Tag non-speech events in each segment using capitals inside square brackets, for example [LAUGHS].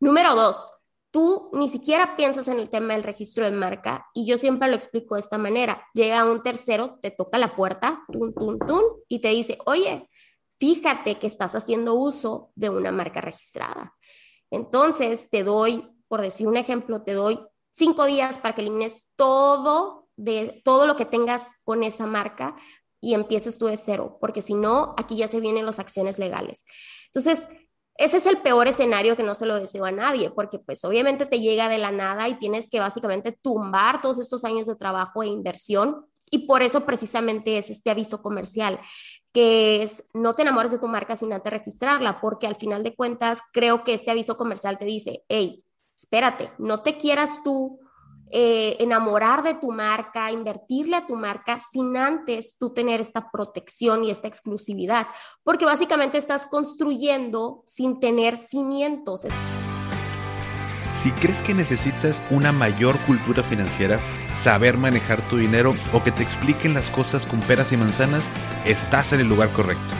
Número dos, tú ni siquiera piensas en el tema del registro de marca y yo siempre lo explico de esta manera. Llega un tercero, te toca la puerta, tum, tum, tum, y te dice, oye, fíjate que estás haciendo uso de una marca registrada. Entonces, te doy, por decir un ejemplo, te doy cinco días para que elimines todo de todo lo que tengas con esa marca y empieces tú de cero, porque si no, aquí ya se vienen las acciones legales. Entonces, ese es el peor escenario que no se lo deseo a nadie, porque pues obviamente te llega de la nada y tienes que básicamente tumbar todos estos años de trabajo e inversión y por eso precisamente es este aviso comercial, que es no te enamores de tu marca sin antes registrarla, porque al final de cuentas creo que este aviso comercial te dice, hey, espérate, no te quieras tú eh, enamorar de tu marca, invertirle a tu marca sin antes tú tener esta protección y esta exclusividad, porque básicamente estás construyendo sin tener cimientos. Si crees que necesitas una mayor cultura financiera, saber manejar tu dinero o que te expliquen las cosas con peras y manzanas, estás en el lugar correcto.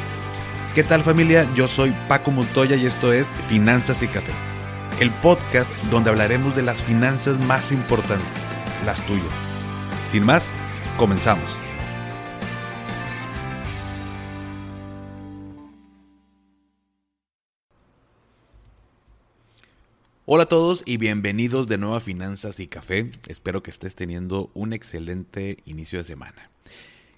¿Qué tal familia? Yo soy Paco Montoya y esto es Finanzas y Café el podcast donde hablaremos de las finanzas más importantes, las tuyas. Sin más, comenzamos. Hola a todos y bienvenidos de nuevo a Finanzas y Café. Espero que estés teniendo un excelente inicio de semana.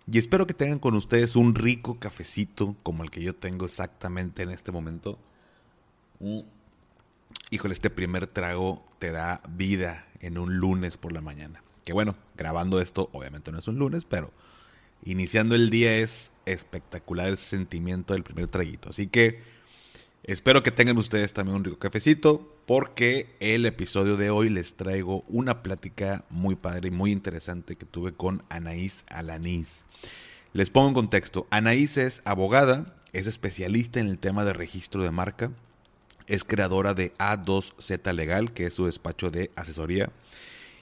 Y espero que tengan con ustedes un rico cafecito como el que yo tengo exactamente en este momento. Mm híjole, este primer trago te da vida en un lunes por la mañana. Que bueno, grabando esto, obviamente no es un lunes, pero iniciando el día es espectacular ese sentimiento del primer traguito. Así que espero que tengan ustedes también un rico cafecito, porque el episodio de hoy les traigo una plática muy padre y muy interesante que tuve con Anaís Alanís. Les pongo en contexto. Anaís es abogada, es especialista en el tema de registro de marca, es creadora de A2Z Legal, que es su despacho de asesoría.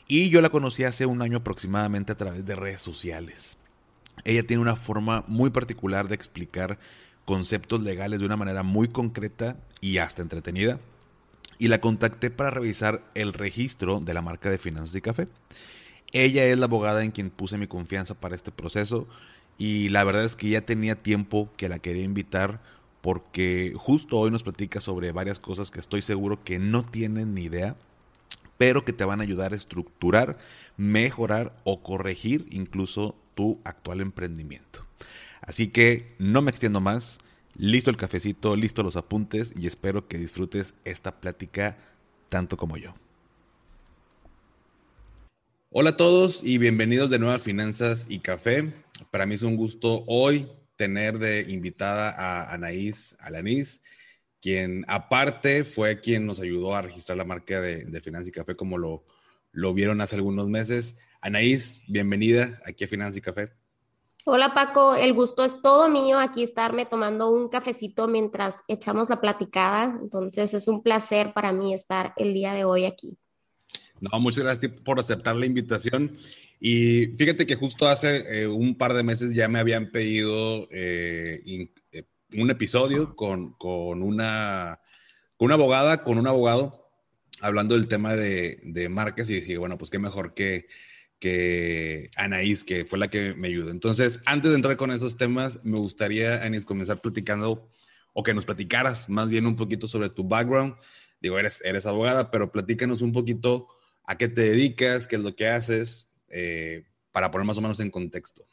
Y yo la conocí hace un año aproximadamente a través de redes sociales. Ella tiene una forma muy particular de explicar conceptos legales de una manera muy concreta y hasta entretenida. Y la contacté para revisar el registro de la marca de finanzas y café. Ella es la abogada en quien puse mi confianza para este proceso y la verdad es que ya tenía tiempo que la quería invitar porque justo hoy nos platica sobre varias cosas que estoy seguro que no tienen ni idea, pero que te van a ayudar a estructurar, mejorar o corregir incluso tu actual emprendimiento. Así que no me extiendo más, listo el cafecito, listo los apuntes y espero que disfrutes esta plática tanto como yo. Hola a todos y bienvenidos de nuevo a Finanzas y Café. Para mí es un gusto hoy tener de invitada a Anaís Alanís, quien aparte fue quien nos ayudó a registrar la marca de, de y Café como lo, lo vieron hace algunos meses. Anaís, bienvenida aquí a Finanza y Café. Hola Paco, el gusto es todo mío aquí estarme tomando un cafecito mientras echamos la platicada. Entonces es un placer para mí estar el día de hoy aquí. No, muchas gracias por aceptar la invitación. Y fíjate que justo hace eh, un par de meses ya me habían pedido eh, eh, un episodio con, con, una, con una abogada, con un abogado, hablando del tema de, de marcas y dije, bueno, pues qué mejor que, que Anaís, que fue la que me ayudó. Entonces, antes de entrar con esos temas, me gustaría, Anaís, comenzar platicando o que nos platicaras más bien un poquito sobre tu background. Digo, eres, eres abogada, pero platícanos un poquito a qué te dedicas, qué es lo que haces, eh, para poner más o menos en contexto.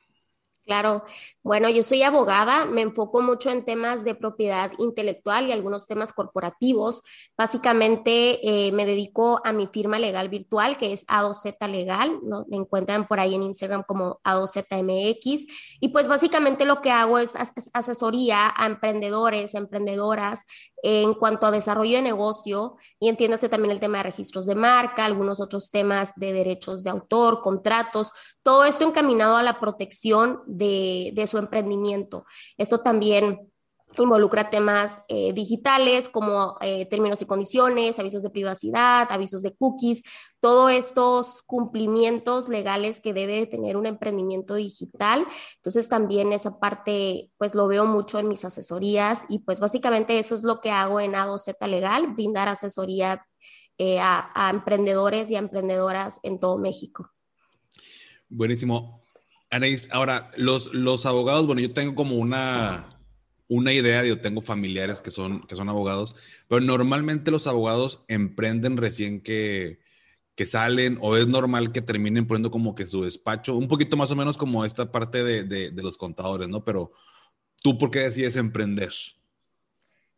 Claro, bueno, yo soy abogada, me enfoco mucho en temas de propiedad intelectual y algunos temas corporativos. Básicamente eh, me dedico a mi firma legal virtual, que es A2Z Legal, ¿no? me encuentran por ahí en Instagram como A2ZMX. Y pues básicamente lo que hago es asesoría a emprendedores, emprendedoras en cuanto a desarrollo de negocio y entiéndase también el tema de registros de marca, algunos otros temas de derechos de autor, contratos, todo esto encaminado a la protección de, su emprendimiento. Esto también involucra temas eh, digitales como eh, términos y condiciones, avisos de privacidad, avisos de cookies, todos estos cumplimientos legales que debe tener un emprendimiento digital. Entonces también esa parte pues lo veo mucho en mis asesorías y pues básicamente eso es lo que hago en A2Z Legal, brindar asesoría eh, a, emprendedores y a emprendedoras en todo México. Buenísimo. Anaís, ahora, los, los abogados, bueno, yo tengo como una, una idea, yo tengo familiares que son, que son abogados, pero normalmente los abogados emprenden recién que, que salen o es normal que terminen poniendo como que su despacho, un poquito más o menos como esta parte de, de, de los contadores, ¿no? Pero tú, ¿por qué decides emprender?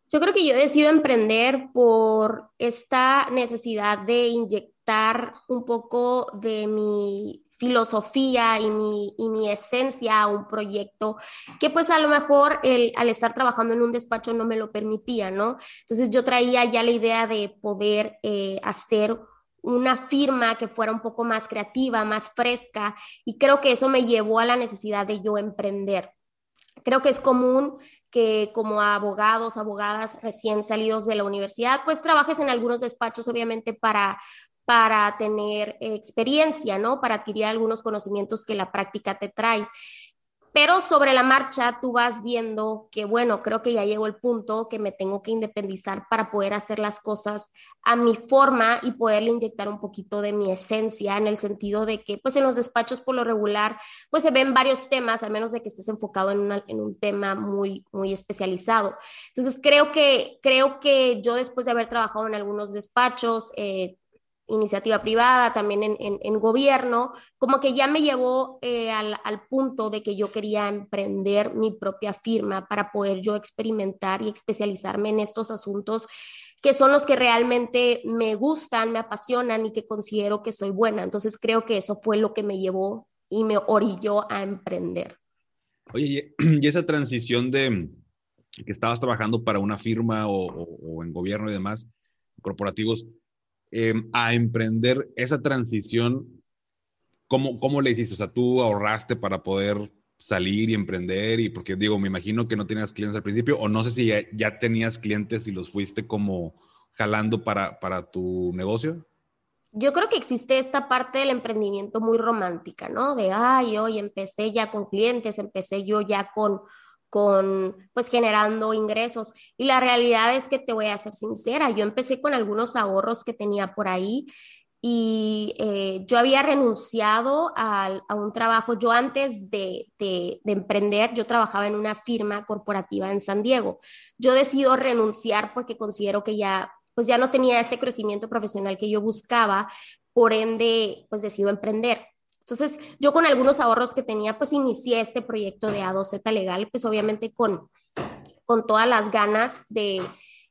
Yo creo que yo decido emprender por esta necesidad de inyectar un poco de mi filosofía y mi, y mi esencia a un proyecto que pues a lo mejor el, al estar trabajando en un despacho no me lo permitía, ¿no? Entonces yo traía ya la idea de poder eh, hacer una firma que fuera un poco más creativa, más fresca, y creo que eso me llevó a la necesidad de yo emprender. Creo que es común que como abogados, abogadas recién salidos de la universidad, pues trabajes en algunos despachos, obviamente, para, para tener experiencia, ¿no? Para adquirir algunos conocimientos que la práctica te trae. Pero sobre la marcha tú vas viendo que, bueno, creo que ya llegó el punto que me tengo que independizar para poder hacer las cosas a mi forma y poderle inyectar un poquito de mi esencia en el sentido de que, pues en los despachos por lo regular, pues se ven varios temas, al menos de que estés enfocado en, en un tema muy, muy especializado. Entonces, creo que, creo que yo después de haber trabajado en algunos despachos, eh, iniciativa privada, también en, en, gobierno, como que ya me llevó eh, al, al, punto de que yo quería emprender mi propia firma para poder yo experimentar y especializarme en estos asuntos que son los que realmente me gustan, me apasionan y que considero que soy buena. Entonces creo que eso fue lo que me llevó y me orilló a emprender. Oye, y [CLEARS THROAT] esa transición de que estabas trabajando para una firma o, o, o en gobierno y demás, corporativos, eh, a emprender esa transición, ¿cómo, ¿cómo le hiciste? O sea, tú ahorraste para poder salir y emprender y porque digo, me imagino que no tenías clientes al principio o no sé si ya, tenías clientes y los fuiste como jalando para, para tu negocio. Yo creo que existe esta parte del emprendimiento muy romántica, ¿no? De, ay, hoy empecé ya con clientes, empecé yo ya con con pues generando ingresos. Y la realidad es que te voy a ser sincera, yo empecé con algunos ahorros que tenía por ahí y eh, yo había renunciado a, a, un trabajo, yo antes de, de, de, emprender, yo trabajaba en una firma corporativa en San Diego. Yo decido renunciar porque considero que ya, pues ya no tenía este crecimiento profesional que yo buscaba, por ende, pues decido emprender. Entonces, yo con algunos ahorros que tenía, pues inicié este proyecto de A2Z Legal, pues obviamente con, con todas las ganas de,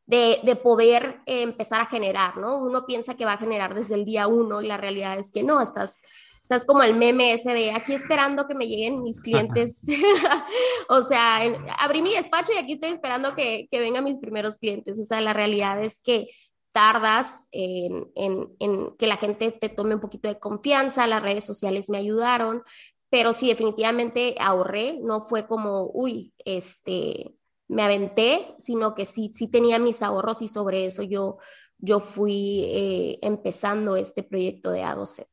de, de poder eh, empezar a generar, ¿no? Uno piensa que va a generar desde el día uno y la realidad es que no, estás, estás como el meme ese de aquí esperando que me lleguen mis clientes. [LAUGHS] o sea, abrí mi despacho y aquí estoy esperando que, que vengan mis primeros clientes. O sea, la realidad es que tardas en, que la gente te tome un poquito de confianza, las redes sociales me ayudaron, pero sí, definitivamente ahorré, no fue como, uy, este, me aventé, sino que sí, sí tenía mis ahorros y sobre eso yo, yo fui eh, empezando este proyecto de A2Z.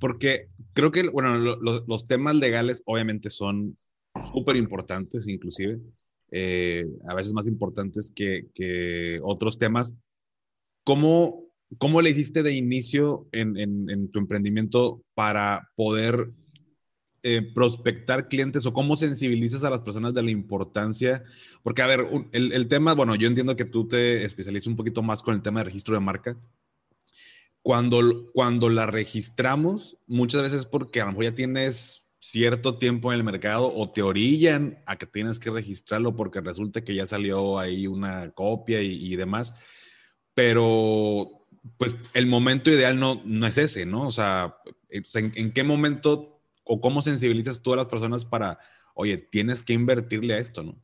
Porque creo que, bueno, los temas legales obviamente son súper importantes, inclusive, eh, a veces más importantes que, que otros temas, ¿Cómo, cómo le hiciste de inicio en, en, tu emprendimiento para poder eh, prospectar clientes o cómo sensibilizas a las personas de la importancia? Porque, a ver, el, el, tema, bueno, yo entiendo que tú te especializas un poquito más con el tema de registro de marca. Cuando, cuando la registramos, muchas veces porque a lo mejor ya tienes cierto tiempo en el mercado o te orillan a que tienes que registrarlo porque resulta que ya salió ahí una copia y, y demás pero pues el momento ideal no, no es ese, ¿no? O sea, eh, ¿en, qué momento o cómo sensibilizas tú a las personas para, oye, tienes que invertirle a esto, ¿no?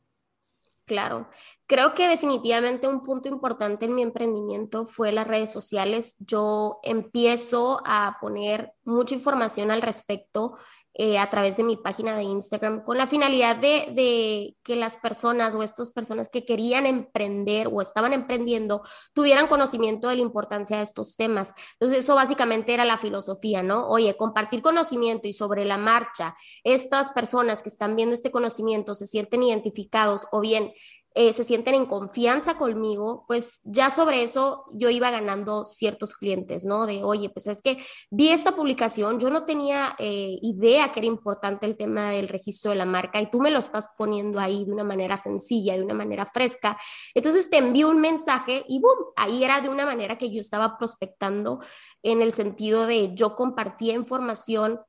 Claro, creo que definitivamente un punto importante en mi emprendimiento fue las redes sociales. Yo empiezo a poner mucha información al respecto eh, a través de mi página de Instagram con la finalidad de, de, que las personas o estas personas que querían emprender o estaban emprendiendo tuvieran conocimiento de la importancia de estos temas. Entonces, eso básicamente era la filosofía, ¿no? Oye, compartir conocimiento y sobre la marcha, estas personas que están viendo este conocimiento se sienten identificados o bien eh, se sienten en confianza conmigo, pues ya sobre eso yo iba ganando ciertos clientes, ¿no? De, oye, pues es que vi esta publicación, yo no tenía eh, idea que era importante el tema del registro de la marca y tú me lo estás poniendo ahí de una manera sencilla, de una manera fresca. Entonces te envío un mensaje y boom, ahí era de una manera que yo estaba prospectando en el sentido de yo compartía información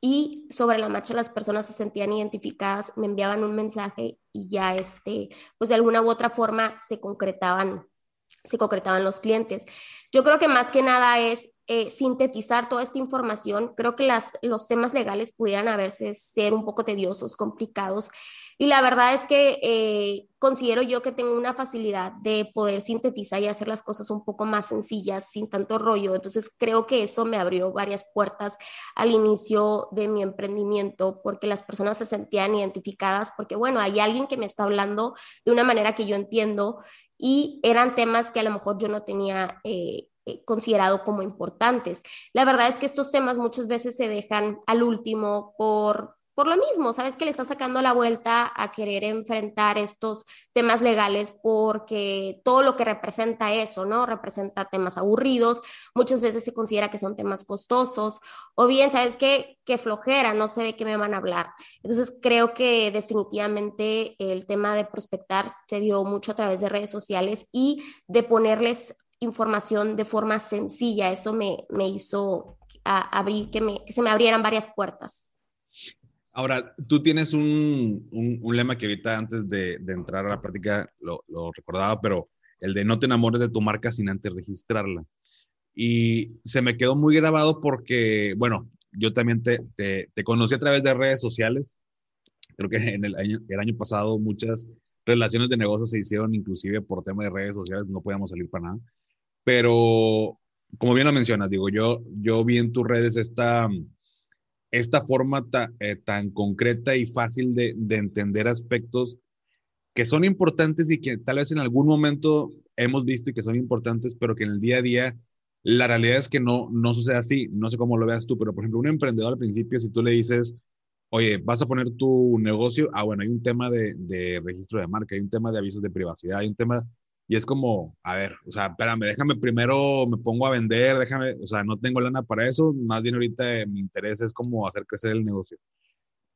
y sobre la marcha las personas se sentían identificadas, me enviaban un mensaje y ya este, pues de alguna u otra forma se concretaban, se concretaban los clientes. Yo creo que más que nada es eh, sintetizar toda esta información. Creo que las, los temas legales pudieran a veces ser un poco tediosos, complicados. Y la verdad es que eh, considero yo que tengo una facilidad de poder sintetizar y hacer las cosas un poco más sencillas, sin tanto rollo. Entonces creo que eso me abrió varias puertas al inicio de mi emprendimiento, porque las personas se sentían identificadas, porque bueno, hay alguien que me está hablando de una manera que yo entiendo y eran temas que a lo mejor yo no tenía. Eh, considerado como importantes. La verdad es que estos temas muchas veces se dejan al último por, por lo mismo, sabes que le está sacando la vuelta a querer enfrentar estos temas legales porque todo lo que representa eso, ¿no? Representa temas aburridos, muchas veces se considera que son temas costosos, o bien, sabes que, que flojera, no sé de qué me van a hablar. Entonces, creo que definitivamente el tema de prospectar se dio mucho a través de redes sociales y de ponerles información de forma sencilla. Eso me, me hizo abrir, que, se me abrieran varias puertas. Ahora, tú tienes un, un, lema que ahorita antes de, entrar a la práctica lo, lo, recordaba, pero el de no te enamores de tu marca sin antes registrarla. Y se me quedó muy grabado porque, bueno, yo también te, te, te conocí a través de redes sociales. Creo que en el año, el año pasado muchas relaciones de negocios se hicieron inclusive por tema de redes sociales, no podíamos salir para nada. Pero, como bien lo mencionas, digo, yo, yo vi en tus redes esta, esta forma eh, tan concreta y fácil de, de entender aspectos que son importantes y que tal vez en algún momento hemos visto y que son importantes, pero que en el día a día la realidad es que no, no sucede así. No sé cómo lo veas tú, pero por ejemplo, un emprendedor al principio, si tú le dices, oye, vas a poner tu negocio, ah, bueno, hay un tema de, de registro de marca, hay un tema de avisos de privacidad, hay un tema y es como, a ver, o sea, espérame, déjame primero, me pongo a vender, déjame, o sea, no tengo lana para eso, más bien ahorita mi interés es como hacer crecer el negocio.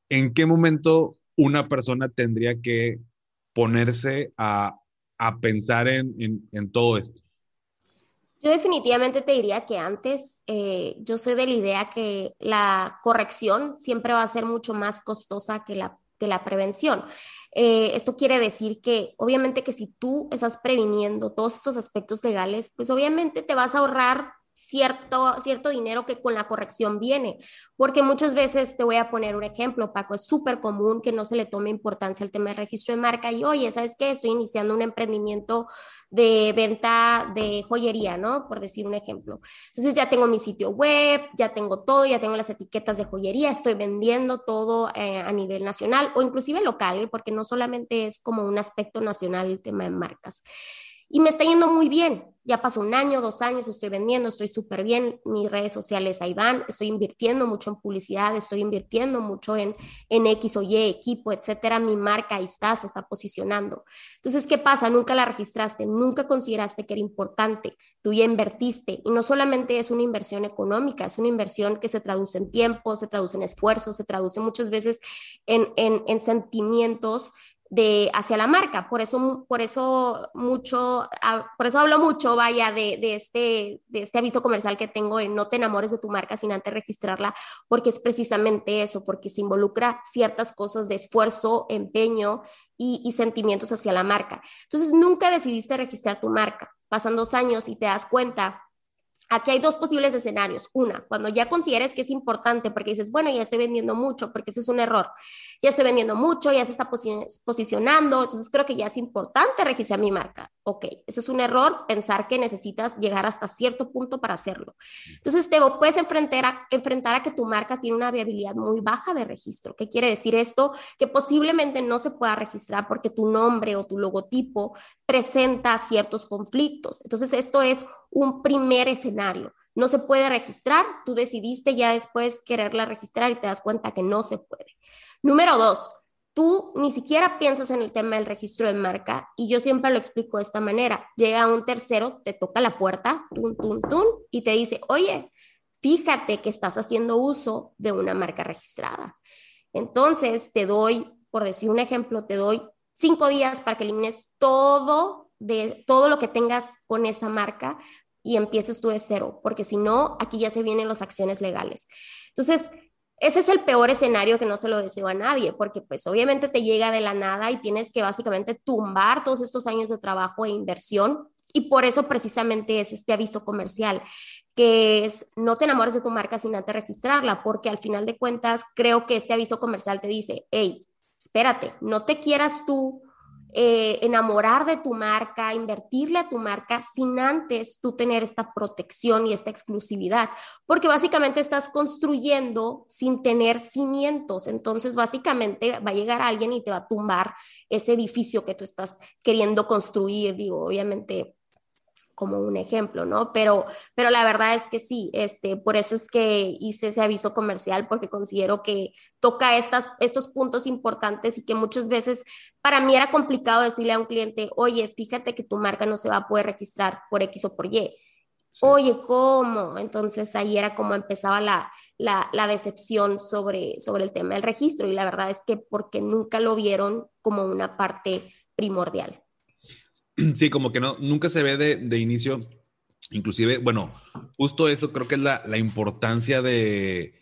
¿En qué momento una persona tendría que ponerse a, a pensar en, en, en, todo esto? Yo definitivamente te diría que antes, eh, yo soy de la idea que la corrección siempre va a ser mucho más costosa que la, que la prevención. Eh, esto quiere decir que obviamente que si tú estás previniendo todos estos aspectos legales, pues obviamente te vas a ahorrar cierto, cierto dinero que con la corrección viene, porque muchas veces te voy a poner un ejemplo, Paco, es súper común que no se le tome importancia al tema del registro de marca y oye, ¿sabes qué? Estoy iniciando un emprendimiento de venta de joyería, ¿no? Por decir un ejemplo. Entonces ya tengo mi sitio web, ya tengo todo, ya tengo las etiquetas de joyería, estoy vendiendo todo eh, a nivel nacional o inclusive local, ¿eh? porque no solamente es como un aspecto nacional el tema de marcas y me está yendo muy bien. Ya pasó un año, dos años, estoy vendiendo, estoy súper bien. Mis redes sociales ahí van, estoy invirtiendo mucho en publicidad, estoy invirtiendo mucho en, en X o Y, equipo, etcétera. Mi marca ahí está, se está posicionando. Entonces, ¿qué pasa? Nunca la registraste, nunca consideraste que era importante. Tú ya invertiste y no solamente es una inversión económica, es una inversión que se traduce en tiempo, se traduce en esfuerzo, se traduce muchas veces en, en, en sentimientos de hacia la marca. Por eso, por eso mucho, ah, por eso hablo mucho, vaya, de, de, este, de este aviso comercial que tengo en no te enamores de tu marca sin antes registrarla, porque es precisamente eso, porque se involucra ciertas cosas de esfuerzo, empeño y, y sentimientos hacia la marca. Entonces, nunca decidiste registrar tu marca. Pasan dos años y te das cuenta Aquí hay dos posibles escenarios. Una, cuando ya consideres que es importante porque dices, bueno, ya estoy vendiendo mucho, porque ese es un error. Ya estoy vendiendo mucho, ya se está posicionando, entonces creo que ya es importante registrar mi marca. Ok, eso es un error, pensar que necesitas llegar hasta cierto punto para hacerlo. Entonces te puedes enfrentar a, enfrentar a que tu marca tiene una viabilidad muy baja de registro. ¿Qué quiere decir esto? Que posiblemente no se pueda registrar porque tu nombre o tu logotipo presenta ciertos conflictos. Entonces esto es un primer escenario. No se puede registrar, tú decidiste ya después quererla registrar y te das cuenta que no se puede. Número dos, tú ni siquiera piensas en el tema del registro de marca y yo siempre lo explico de esta manera. Llega un tercero, te toca la puerta, tun, tun, tun, y te dice, oye, fíjate que estás haciendo uso de una marca registrada. Entonces, te doy, por decir un ejemplo, te doy cinco días para que elimines todo de todo lo que tengas con esa marca y empieces tú de cero, porque si no, aquí ya se vienen las acciones legales. Entonces, ese es el peor escenario que no se lo deseo a nadie, porque pues obviamente te llega de la nada y tienes que básicamente tumbar todos estos años de trabajo e inversión. Y por eso precisamente es este aviso comercial, que es no te enamores de tu marca sin antes registrarla, porque al final de cuentas creo que este aviso comercial te dice, hey, espérate, no te quieras tú eh, enamorar de tu marca, invertirle a tu marca sin antes tú tener esta protección y esta exclusividad, porque básicamente estás construyendo sin tener cimientos. Entonces, básicamente va a llegar alguien y te va a tumbar ese edificio que tú estás queriendo construir. Digo, obviamente como un ejemplo, ¿no? Pero, pero la verdad es que sí, este, por eso es que hice ese aviso comercial, porque considero que toca estas, estos puntos importantes y que muchas veces para mí era complicado decirle a un cliente, oye, fíjate que tu marca no se va a poder registrar por X o por Y. Oye, ¿cómo? Entonces ahí era como empezaba la, la, la, decepción sobre, sobre el tema del registro y la verdad es que porque nunca lo vieron como una parte primordial. [CLEARS THROAT] Sí, como que no, nunca se ve de, inicio, inclusive, bueno, justo eso creo que es la, importancia de,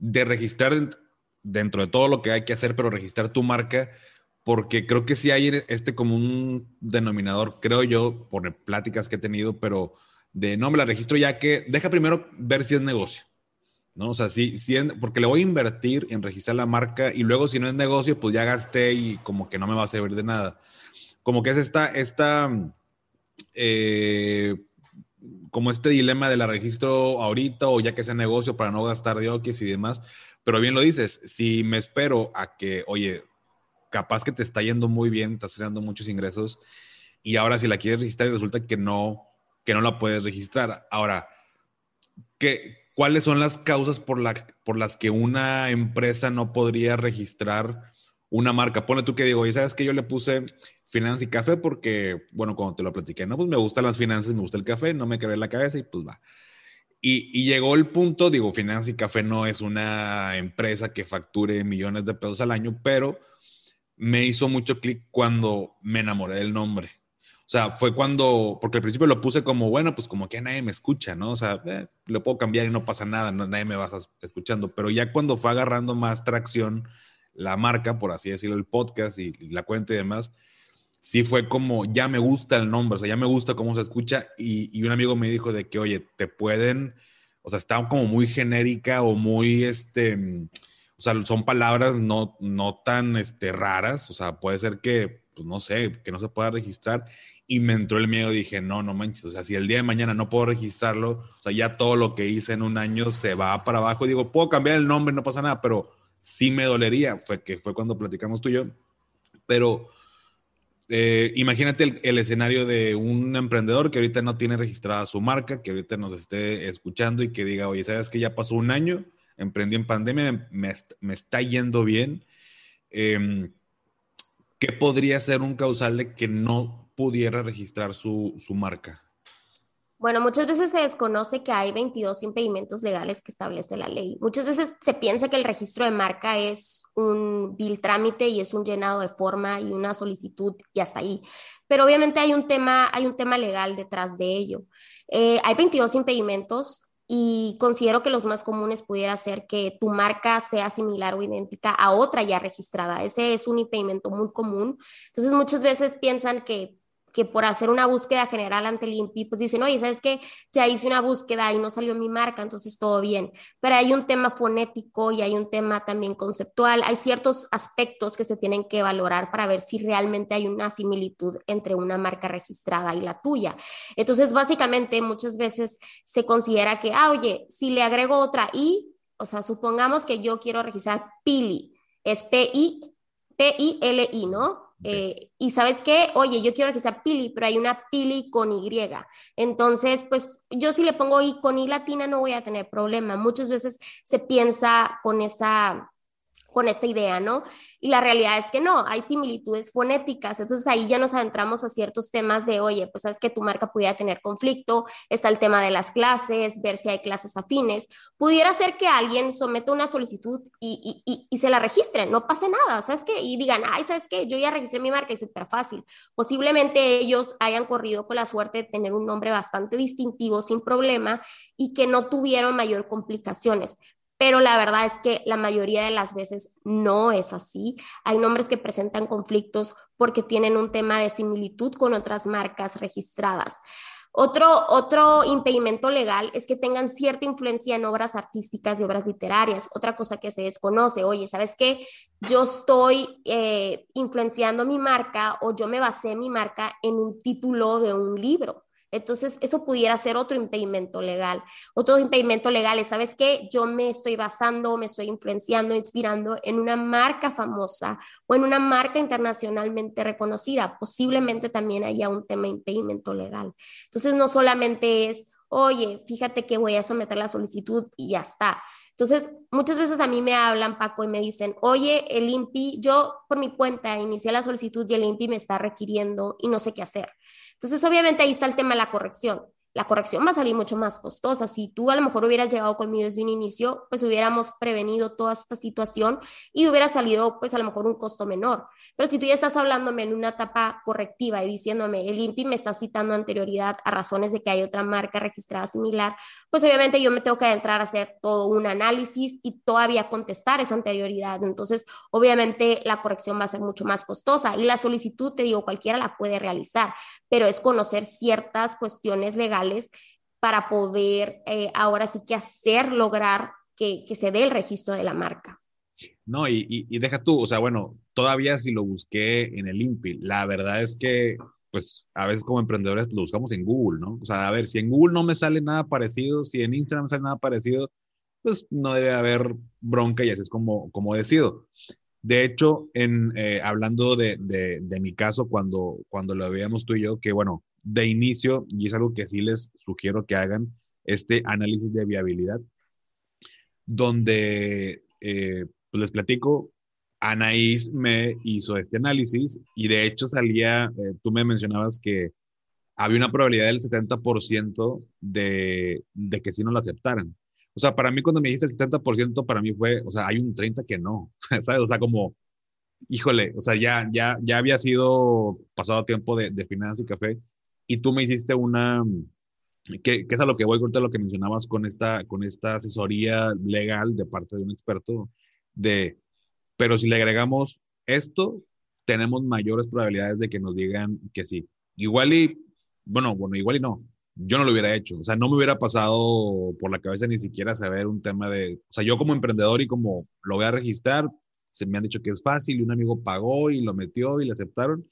registrar dentro de todo lo que hay que hacer, pero registrar tu marca, porque creo que sí hay este como un denominador, creo yo, por pláticas que he tenido, pero de no me la registro ya que deja primero ver si es negocio. ¿no? O sea, sí, sí, porque le voy a invertir en registrar la marca y luego si no es negocio, pues ya gasté y como que no me va a servir de nada como que es esta, esta eh, como este dilema de la registro ahorita o ya que sea negocio para no gastar de y demás. Pero bien lo dices, si me espero a que, oye, capaz que te está yendo muy bien, estás generando muchos ingresos y ahora si la quieres registrar y resulta que no, que no la puedes registrar. Ahora, ¿qué, ¿cuáles son las causas por, la, por las que una empresa no podría registrar una marca? Pone tú que digo, y sabes que yo le puse finanzas y café porque, bueno, cuando te lo platiqué, no, pues me gustan las finanzas, me gusta el café, no me quebré la cabeza y pues va. Y, llegó el punto, digo, Finanzas y Café no es una empresa que facture millones de pesos al año, pero me hizo mucho clic cuando me enamoré del nombre. O sea, fue cuando, porque al principio lo puse como, bueno, pues como que nadie me escucha, ¿no? O sea, eh, lo puedo cambiar y no pasa nada, nadie me va escuchando. Pero ya cuando fue agarrando más tracción la marca, por así decirlo, el podcast y la cuenta y demás, sí fue como, ya me gusta el nombre, o sea, ya me gusta cómo se escucha y, un amigo me dijo de que, oye, te pueden, o sea, está como muy genérica o muy, este, o sea, son palabras no, no tan, este, raras, o sea, puede ser que, pues no sé, que no se pueda registrar. Y me entró el miedo, dije, no, no manches, o sea, si el día de mañana no puedo registrarlo, o sea, ya todo lo que hice en un año se va para abajo. Y digo, puedo cambiar el nombre, no pasa nada, pero sí me dolería, fue que fue cuando platicamos tú y yo. Pero eh, imagínate el, escenario de un emprendedor que ahorita no tiene registrada su marca, que ahorita nos esté escuchando y que diga, oye, ¿sabes que ya pasó un año? Emprendí en pandemia, me, está yendo bien. Em, ¿Qué podría ser un causal de que no pudiera registrar su, su marca? Bueno, muchas veces se desconoce que hay 22 impedimentos legales que establece la ley. Muchas veces se piensa que el registro de marca es un bill trámite y es un llenado de forma y una solicitud y hasta ahí. Pero obviamente hay un tema, hay un tema legal detrás de ello. Eh, hay 22 impedimentos y considero que los más comunes pudiera ser que tu marca sea similar o idéntica a otra ya registrada. Ese es un impedimento muy común. Entonces muchas veces piensan que que por hacer una búsqueda general ante el INPI, pues dicen, oye, ¿sabes qué? Ya hice una búsqueda y no salió mi marca, entonces todo bien. Pero hay un tema fonético y hay un tema también conceptual, hay ciertos aspectos que se tienen que valorar para ver si realmente hay una similitud entre una marca registrada y la tuya. Entonces, básicamente, muchas veces se considera que, ah, oye, si le agrego otra I, o sea, supongamos que yo quiero registrar Pili, es P-I, P-I-L-I, ¿no? Eh, y sabes qué, oye, yo quiero que sea Pili, pero hay una Pili con Y. Entonces, pues yo si le pongo I con I latina no voy a tener problema. Muchas veces se piensa con esa con esta idea, ¿no? Y la realidad es que no, hay similitudes fonéticas, entonces ahí ya nos adentramos a ciertos temas de, oye, pues sabes que tu marca pudiera tener conflicto, está el tema de las clases, ver si hay clases afines, pudiera ser que alguien someta una solicitud y, y, y, se la registre, no pase nada, ¿sabes qué? Y digan, ay, ¿sabes qué? Yo ya registré mi marca, es súper fácil. Posiblemente ellos hayan corrido con la suerte de tener un nombre bastante distintivo sin problema y que no tuvieron mayor complicaciones pero la verdad es que la mayoría de las veces no es así. Hay nombres que presentan conflictos porque tienen un tema de similitud con otras marcas registradas. Otro, otro impedimento legal es que tengan cierta influencia en obras artísticas y obras literarias. Otra cosa que se desconoce, oye, ¿sabes qué? Yo estoy eh, influenciando mi marca o yo me basé mi marca en un título de un libro. Entonces, eso pudiera ser otro impedimento legal. Otro impedimento legal es, ¿sabes qué? Yo me estoy basando, me estoy influenciando, inspirando en una marca famosa o en una marca internacionalmente reconocida. Posiblemente también haya un tema de impedimento legal. Entonces, no solamente es, oye, fíjate que voy a someter la solicitud y ya está. Entonces, muchas veces a mí me hablan, Paco, y me dicen, oye, el INPI, yo por mi cuenta inicié la solicitud y el INPI me está requiriendo y no sé qué hacer. Entonces, obviamente ahí está el tema de la corrección la corrección va a salir mucho más costosa. Si tú a lo mejor hubieras llegado conmigo desde un inicio, pues hubiéramos prevenido toda esta situación y hubiera salido pues a lo mejor un costo menor. Pero si tú ya estás hablándome en una etapa correctiva y diciéndome, el INPI me está citando anterioridad a razones de que hay otra marca registrada similar, pues obviamente yo me tengo que adentrar a hacer todo un análisis y todavía contestar esa anterioridad. Entonces, obviamente la corrección va a ser mucho más costosa y la solicitud, te digo, cualquiera la puede realizar, pero es conocer ciertas cuestiones legales para poder eh, ahora sí que hacer, lograr que, que, se dé el registro de la marca. No, y, y, deja tú, o sea, bueno, todavía si lo busqué en el INPI, la verdad es que, pues, a veces como emprendedores lo buscamos en Google, ¿no? O sea, a ver, si en Google no me sale nada parecido, si en Instagram no sale nada parecido, pues no debe haber bronca y así es como, como decido. De hecho, en, eh, hablando de, de, mi caso, cuando, cuando lo veíamos tú y yo, que bueno, de inicio, y es algo que sí les sugiero que hagan, este análisis de viabilidad, donde eh, pues les platico, Anaís me hizo este análisis y de hecho salía, eh, tú me mencionabas que había una probabilidad del 70% de, de que sí no lo aceptaran. O sea, para mí cuando me dijiste el 70%, para mí fue, o sea, hay un 30 que no, [LAUGHS] ¿sabes? O sea, como, híjole, o sea, ya, ya, ya había sido pasado tiempo de, de finanzas y café y tú me hiciste una, que, que, es a lo que voy a lo que mencionabas con esta, con esta asesoría legal de parte de un experto, de, pero si le agregamos esto, tenemos mayores probabilidades de que nos digan que sí. Igual y, bueno, bueno, igual y no. Yo no lo hubiera hecho. O sea, no me hubiera pasado por la cabeza ni siquiera saber un tema de, o sea, yo como emprendedor y como lo voy a registrar, se me han dicho que es fácil y un amigo pagó y lo metió y le aceptaron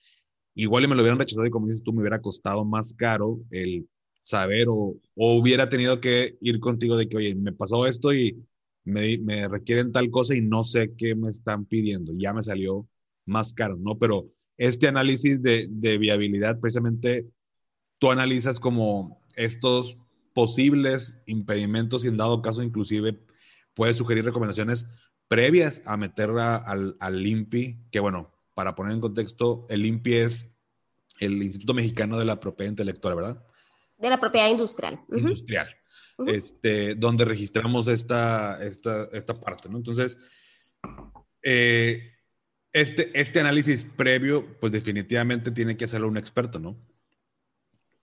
igual y me lo hubieran rechazado y como dices tú, me hubiera costado más caro el saber o, o hubiera tenido que ir contigo de que, oye, me pasó esto y me, me, requieren tal cosa y no sé qué me están pidiendo. Ya me salió más caro, ¿no? Pero este análisis de, de viabilidad, precisamente, tú analizas como estos posibles impedimentos y en dado caso inclusive puedes sugerir recomendaciones previas a meterla al, al INPI, que bueno, para poner en contexto, el INPI es el Instituto Mexicano de la Propiedad Intelectual, ¿verdad? De la propiedad industrial. Industrial. este, donde registramos esta, esta, esta parte, ¿no? Entonces, eh, este, este análisis previo, pues definitivamente tiene que hacerlo un experto, ¿no?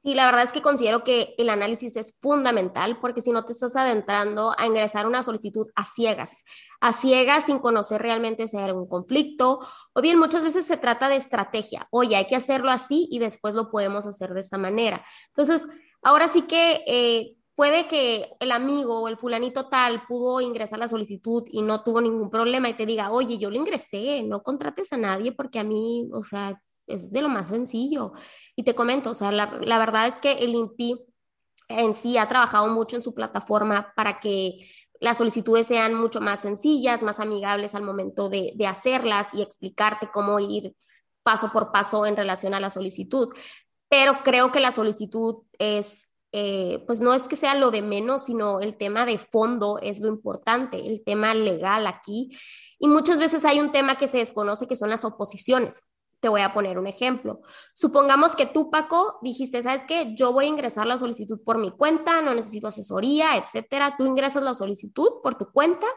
Sí, la verdad es que considero que el análisis es fundamental porque si no te estás adentrando a ingresar una solicitud a ciegas, a ciegas sin conocer realmente si hay un conflicto, o bien muchas veces se trata de estrategia, oye, hay que hacerlo así y después lo podemos hacer de esta manera. Entonces, ahora sí que eh, puede que el amigo o el fulanito tal pudo ingresar la solicitud y no tuvo ningún problema y te diga, oye, yo lo ingresé, no contrates a nadie porque a mí, o sea, es de lo más sencillo. Y te comento, o sea, la, verdad es que el INPI en sí ha trabajado mucho en su plataforma para que las solicitudes sean mucho más sencillas, más amigables al momento de, hacerlas y explicarte cómo ir paso por paso en relación a la solicitud. Pero creo que la solicitud es, eh, pues no es que sea lo de menos, sino el tema de fondo es lo importante, el tema legal aquí. Y muchas veces hay un tema que se desconoce que son las oposiciones. Te voy a poner un ejemplo. Supongamos que tú, Paco, dijiste, ¿sabes qué? Yo voy a ingresar la solicitud por mi cuenta, no necesito asesoría, etcétera. Tú ingresas la solicitud por tu cuenta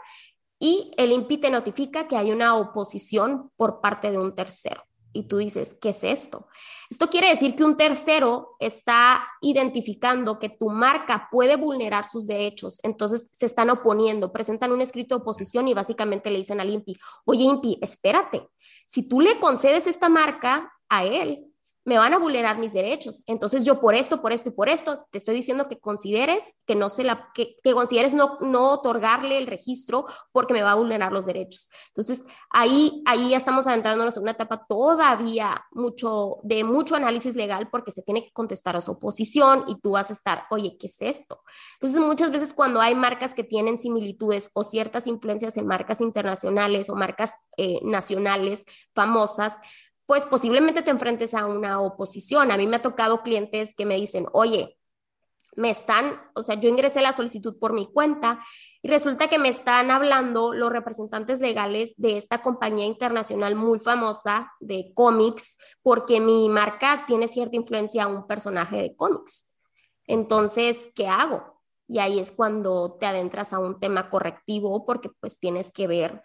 y el INPI te notifica que hay una oposición por parte de un tercero y tú dices, ¿qué es esto? Esto quiere decir que un tercero está identificando que tu marca puede vulnerar sus derechos, entonces se están oponiendo, presentan un escrito de oposición y básicamente le dicen al INPI, oye INPI, espérate, si tú le concedes esta marca a él, me van a vulnerar mis derechos. Entonces yo por esto, por esto y por esto, te estoy diciendo que consideres que no se la, que, que, consideres no, no otorgarle el registro porque me va a vulnerar los derechos. Entonces ahí, ahí ya estamos adentrándonos en una etapa todavía mucho, de mucho análisis legal porque se tiene que contestar a su oposición y tú vas a estar, oye, ¿qué es esto? Entonces muchas veces cuando hay marcas que tienen similitudes o ciertas influencias en marcas internacionales o marcas eh, nacionales famosas, pues posiblemente te enfrentes a una oposición. A mí me ha tocado clientes que me dicen, oye, me están, o sea, yo ingresé la solicitud por mi cuenta y resulta que me están hablando los representantes legales de esta compañía internacional muy famosa de cómics porque mi marca tiene cierta influencia a un personaje de cómics. Entonces, ¿qué hago? Y ahí es cuando te adentras a un tema correctivo porque pues tienes que ver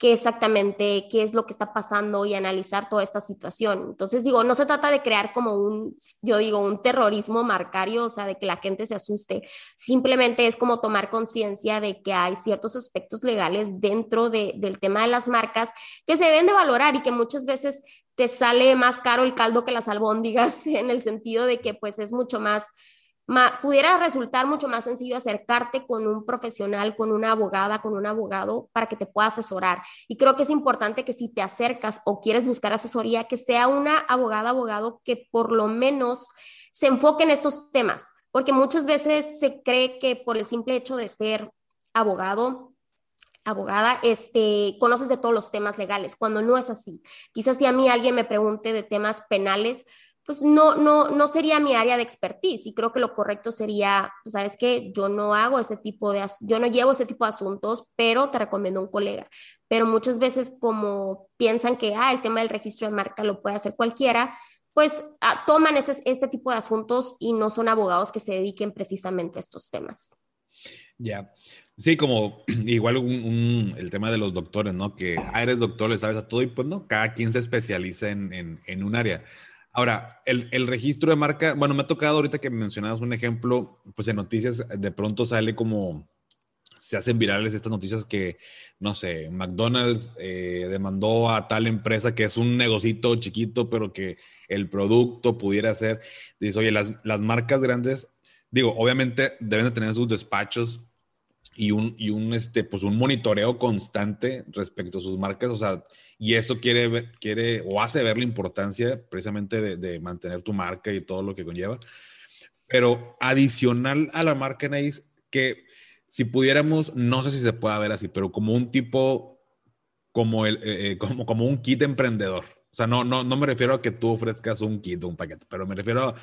qué exactamente, qué es lo que está pasando y analizar toda esta situación. Entonces, digo, no se trata de crear como un, yo digo, un terrorismo marcario, o sea, de que la gente se asuste. Simplemente es como tomar conciencia de que hay ciertos aspectos legales dentro del tema de las marcas que se deben de valorar y que muchas veces te sale más caro el caldo que las albóndigas [LAUGHS] en el sentido de que pues es mucho más pudiera resultar mucho más sencillo acercarte con un profesional, con una abogada, con un abogado para que te pueda asesorar. Y creo que es importante que si te acercas o quieres buscar asesoría, que sea una abogada, abogado que por lo menos se enfoque en estos temas, porque muchas veces se cree que por el simple hecho de ser abogado, abogada, este, conoces de todos los temas legales, cuando no es así. Quizás si a mí alguien me pregunte de temas penales, pues no, no, no sería mi área de expertise y creo que lo correcto sería, pues, sabes que yo no hago ese tipo de, yo no llevo ese tipo de asuntos, pero te recomiendo un colega. Pero muchas veces como piensan que, ah, el tema del registro de marca lo puede hacer cualquiera, pues ah, toman ese, este tipo de asuntos y no son abogados que se dediquen precisamente a estos temas. Ya, sí, como [CLEARS THROAT] igual el tema de los doctores, ¿no? Que ah, eres doctor, le sabes a todo y pues no, cada quien se especializa en, en, en un área. Ahora, el, registro de marca, bueno, me ha tocado ahorita que mencionabas un ejemplo, pues en noticias de pronto sale como, se hacen virales estas noticias que, no sé, McDonald's eh, demandó a tal empresa que es un negocito chiquito, pero que el producto pudiera ser, dice, oye, las, las marcas grandes, digo, obviamente deben de tener sus despachos y un, y un, este, pues un monitoreo constante respecto a sus marcas, o sea, y eso quiere, quiere o hace ver la importancia precisamente de, mantener tu marca y todo lo que conlleva. Pero adicional a la marca Nice, que si pudiéramos, no sé si se puede ver así, pero como un tipo, como, el, eh, eh, como, como un kit emprendedor. O sea, no, no, no me refiero a que tú ofrezcas un kit o un paquete, pero me refiero a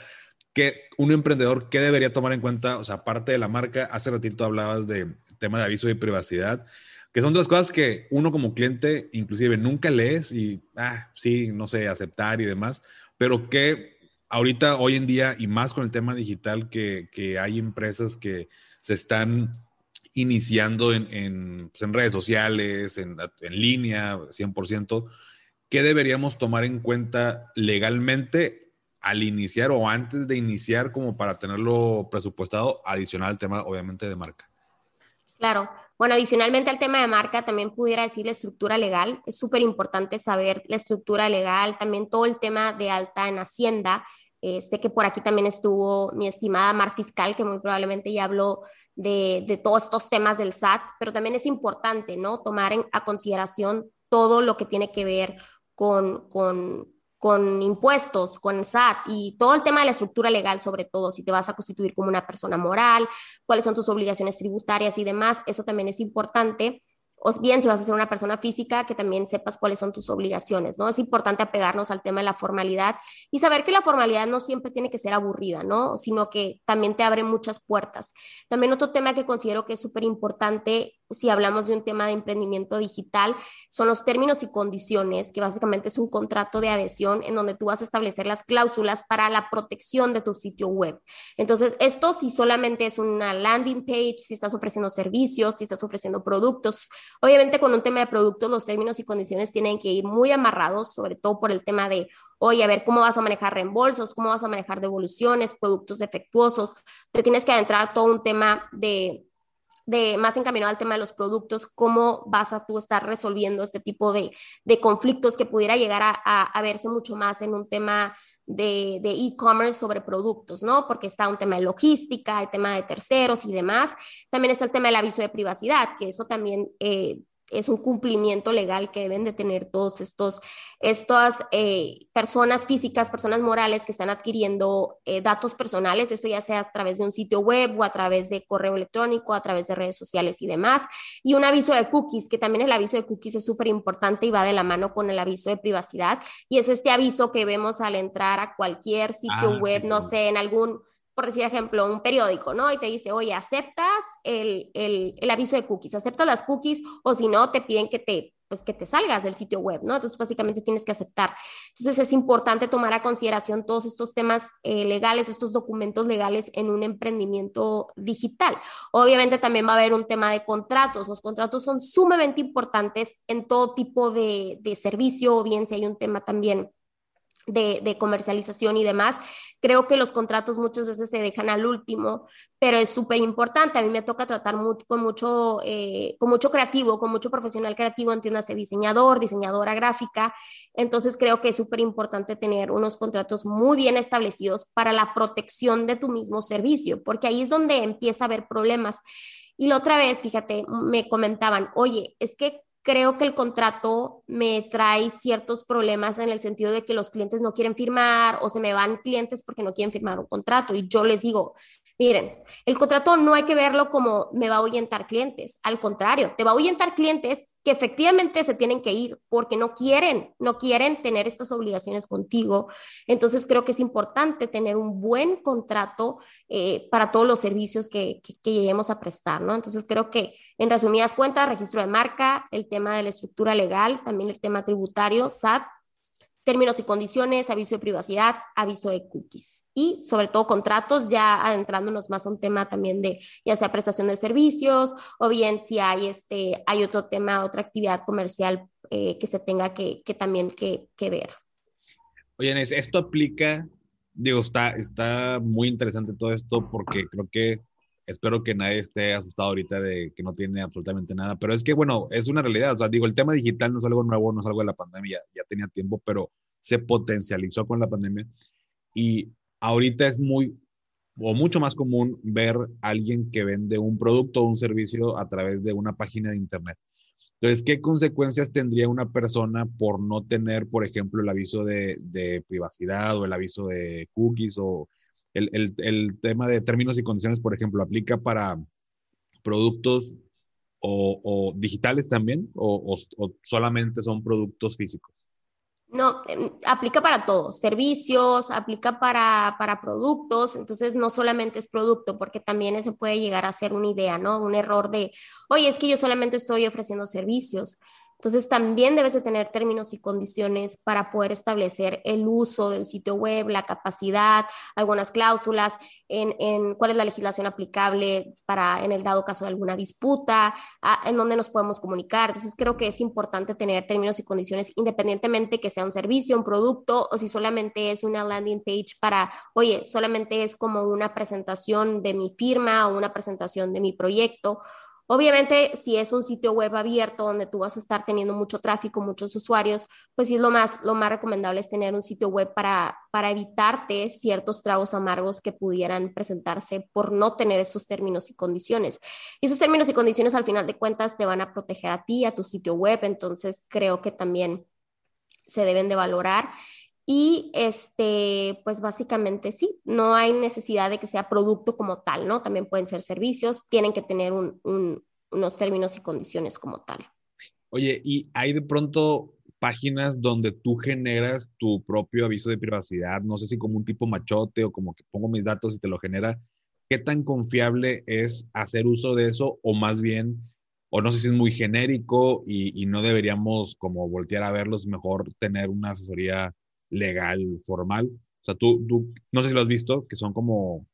que un emprendedor, ¿qué debería tomar en cuenta? O sea, aparte de la marca, hace ratito hablabas de tema de aviso de privacidad que son dos cosas que uno como cliente inclusive nunca lees y, ah, sí, no sé, aceptar y demás, pero que ahorita, hoy en día, y más con el tema digital, que, que hay empresas que se están iniciando en, en, pues, redes sociales, en, en línea, 100%, ¿qué deberíamos tomar en cuenta legalmente al iniciar o antes de iniciar como para tenerlo presupuestado adicional al tema obviamente de marca? Claro. Bueno, adicionalmente al tema de marca, también pudiera decir la estructura legal. Es súper importante saber la estructura legal, también todo el tema de alta en Hacienda. Eh, sé que por aquí también estuvo mi estimada Mar Fiscal, que muy probablemente ya habló de, de todos estos temas del SAT, pero también es importante, ¿no? Tomar en, a consideración todo lo que tiene que ver con, con, con impuestos, con SAT y todo el tema de la estructura legal, sobre todo si te vas a constituir como una persona moral, cuáles son tus obligaciones tributarias y demás, eso también es importante o bien si vas a ser una persona física, que también sepas cuáles son tus obligaciones, ¿no? Es importante apegarnos al tema de la formalidad y saber que la formalidad no siempre tiene que ser aburrida, ¿no? Sino que también te abre muchas puertas. También otro tema que considero que es súper importante si hablamos de un tema de emprendimiento digital, son los términos y condiciones, que básicamente es un contrato de adhesión en donde tú vas a establecer las cláusulas para la protección de tu sitio web. Entonces, esto si solamente es una landing page, si estás ofreciendo servicios, si estás ofreciendo productos, Obviamente con un tema de productos los términos y condiciones tienen que ir muy amarrados, sobre todo por el tema de, oye, a ver cómo vas a manejar reembolsos, cómo vas a manejar devoluciones, productos defectuosos. Te tienes que adentrar todo un tema de de más encaminado al tema de los productos, cómo vas a tú estar resolviendo este tipo de, conflictos que pudiera llegar a, verse mucho más en un tema de e-commerce sobre productos, ¿no? Porque está un tema de logística, el tema de terceros y demás. También está el tema del aviso de privacidad, que eso también eh, es un cumplimiento legal que deben de tener todos estos, estas eh, personas físicas, personas morales que están adquiriendo eh, datos personales, esto ya sea a través de un sitio web o a través de correo electrónico, a través de redes sociales y demás. Y un aviso de cookies, que también el aviso de cookies es súper importante y va de la mano con el aviso de privacidad. Y es este aviso que vemos al entrar a cualquier sitio ah, web, no sé, en algún por decir ejemplo, un periódico, ¿no? Y te dice, oye, ¿aceptas el, el, el, aviso de cookies? ¿Aceptas las cookies? O si no, te piden que te, pues, que te salgas del sitio web, ¿no? Entonces, básicamente tienes que aceptar. Entonces, es importante tomar a consideración todos estos temas eh, legales, estos documentos legales en un emprendimiento digital. Obviamente, también va a haber un tema de contratos. Los contratos son sumamente importantes en todo tipo de, de servicio, o bien si hay un tema también de, comercialización y demás. Creo que los contratos muchas veces se dejan al último, pero es súper importante. A mí me toca tratar con, mucho, eh, con mucho creativo, con mucho profesional creativo, entiéndase diseñador, diseñadora gráfica. Entonces creo que es súper importante tener unos contratos muy bien establecidos para la protección de tu mismo servicio, porque ahí es donde empieza a haber problemas. Y la otra vez, fíjate, me comentaban, oye, es que creo que el contrato me trae ciertos problemas en el sentido de que los clientes no quieren firmar o se me van clientes porque no quieren firmar un contrato. Y yo les digo, miren, el contrato no hay que verlo como me va a ahuyentar clientes. Al contrario, te va a ahuyentar clientes que efectivamente se tienen que ir porque no quieren, no quieren tener estas obligaciones contigo. Entonces creo que es importante tener un buen contrato eh, para todos los servicios que, que, lleguemos a prestar, ¿no? Entonces creo que en resumidas cuentas, registro de marca, el tema de la estructura legal, también el tema tributario, SAT, términos y condiciones, aviso de privacidad, aviso de cookies y sobre todo contratos, ya adentrándonos más a un tema también de ya sea prestación de servicios o bien si hay, este, hay otro tema, otra actividad comercial eh, que se tenga que, que también que, que, ver. Oye, esto aplica, digo, está, está muy interesante todo esto porque creo que espero que nadie esté asustado ahorita de que no tiene absolutamente nada, pero es que, bueno, es una realidad, o sea, digo, el tema digital no es algo nuevo, no es algo de la pandemia, ya, tenía tiempo, pero se potencializó con la pandemia y ahorita es muy o mucho más común ver a alguien que vende un producto o un servicio a través de una página de internet. Entonces, ¿qué consecuencias tendría una persona por no tener, por ejemplo, el aviso de, de privacidad o el aviso de cookies o el, tema de términos y condiciones, por ejemplo, aplica para productos o, digitales también o, solamente son productos físicos? No, em, aplica para todo, servicios, aplica para, para, productos, entonces no solamente es producto, porque también se puede llegar a ser una idea, ¿no? Un error de, oye, es que yo solamente estoy ofreciendo servicios. Entonces también debes de tener términos y condiciones para poder establecer el uso del sitio web, la capacidad, algunas cláusulas, en, cuál es la legislación aplicable para en el dado caso de alguna disputa, en dónde nos podemos comunicar. Entonces creo que es importante tener términos y condiciones independientemente que sea un servicio, un producto o si solamente es una landing page para, oye, solamente es como una presentación de mi firma o una presentación de mi proyecto Obviamente, si es un sitio web abierto donde tú vas a estar teniendo mucho tráfico, muchos usuarios, pues sí es lo más, lo más recomendable es tener un sitio web para, para evitarte ciertos tragos amargos que pudieran presentarse por no tener esos términos y condiciones. Y esos términos y condiciones al final de cuentas te van a proteger a ti, a tu sitio web, entonces creo que también se deben de valorar. Y este, pues básicamente sí, no hay necesidad de que sea producto como tal, ¿no? También pueden ser servicios, tienen que tener unos términos y condiciones como tal. Oye, ¿y hay de pronto páginas donde tú generas tu propio aviso de privacidad? No sé si como un tipo machote o como que pongo mis datos y te lo genera. ¿Qué tan confiable es hacer uso de eso o más bien, o no sé si es muy genérico y, y no deberíamos como voltear a verlos, mejor tener una asesoría legal, formal. O sea, tú, tú, no sé si lo has visto, que son como,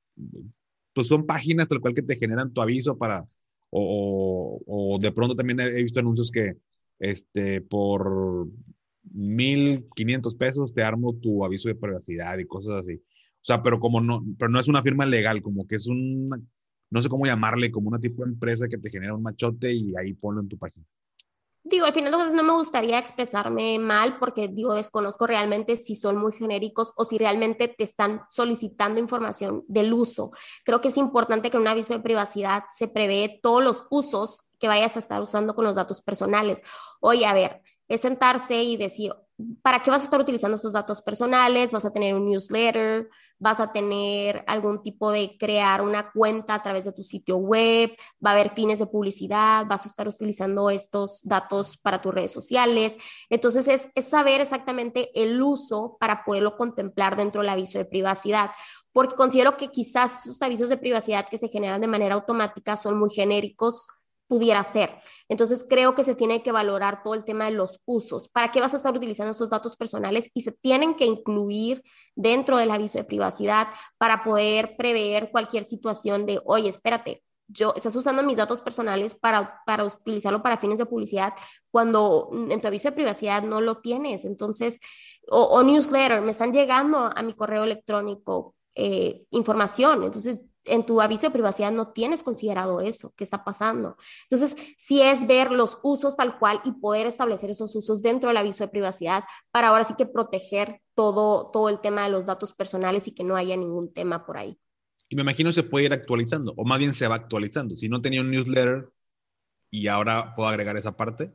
pues son páginas tal cual que te generan tu aviso para, o, o, de pronto también he visto anuncios que, este, por 1.500 pesos te armo tu aviso de privacidad y cosas así. O sea, pero como no, pero no es una firma legal, como que es un, no sé cómo llamarle, como una tipo de empresa que te genera un machote y ahí ponlo en tu página digo, al final no me gustaría expresarme mal porque digo, desconozco realmente si son muy genéricos o si realmente te están solicitando información del uso. Creo que es importante que en un aviso de privacidad se prevé todos los usos que vayas a estar usando con los datos personales. Oye, a ver, es sentarse y decir, ¿para qué vas a estar utilizando esos datos personales? ¿Vas a tener un newsletter? ¿Vas a tener algún tipo de crear una cuenta a través de tu sitio web? ¿Va a haber fines de publicidad? ¿Vas a estar utilizando estos datos para tus redes sociales? Entonces es, es saber exactamente el uso para poderlo contemplar dentro del aviso de privacidad porque considero que quizás esos avisos de privacidad que se generan de manera automática son muy genéricos pudiera ser. Entonces, creo que se tiene que valorar todo el tema de los usos. ¿Para qué vas a estar utilizando esos datos personales? Y se tienen que incluir dentro del aviso de privacidad para poder prever cualquier situación de, oye, espérate, yo estás usando mis datos personales para, para utilizarlo para fines de publicidad cuando en tu aviso de privacidad no lo tienes. Entonces, o, newsletter, me están llegando a mi correo electrónico eh, información. Entonces, en tu aviso de privacidad no tienes considerado eso que está pasando. Entonces, si es ver los usos tal cual y poder establecer esos usos dentro del aviso de privacidad para ahora sí que proteger todo, todo el tema de los datos personales y que no haya ningún tema por ahí. Y me imagino se puede ir actualizando, o más bien se va actualizando. Si no tenía un newsletter y ahora puedo agregar esa parte.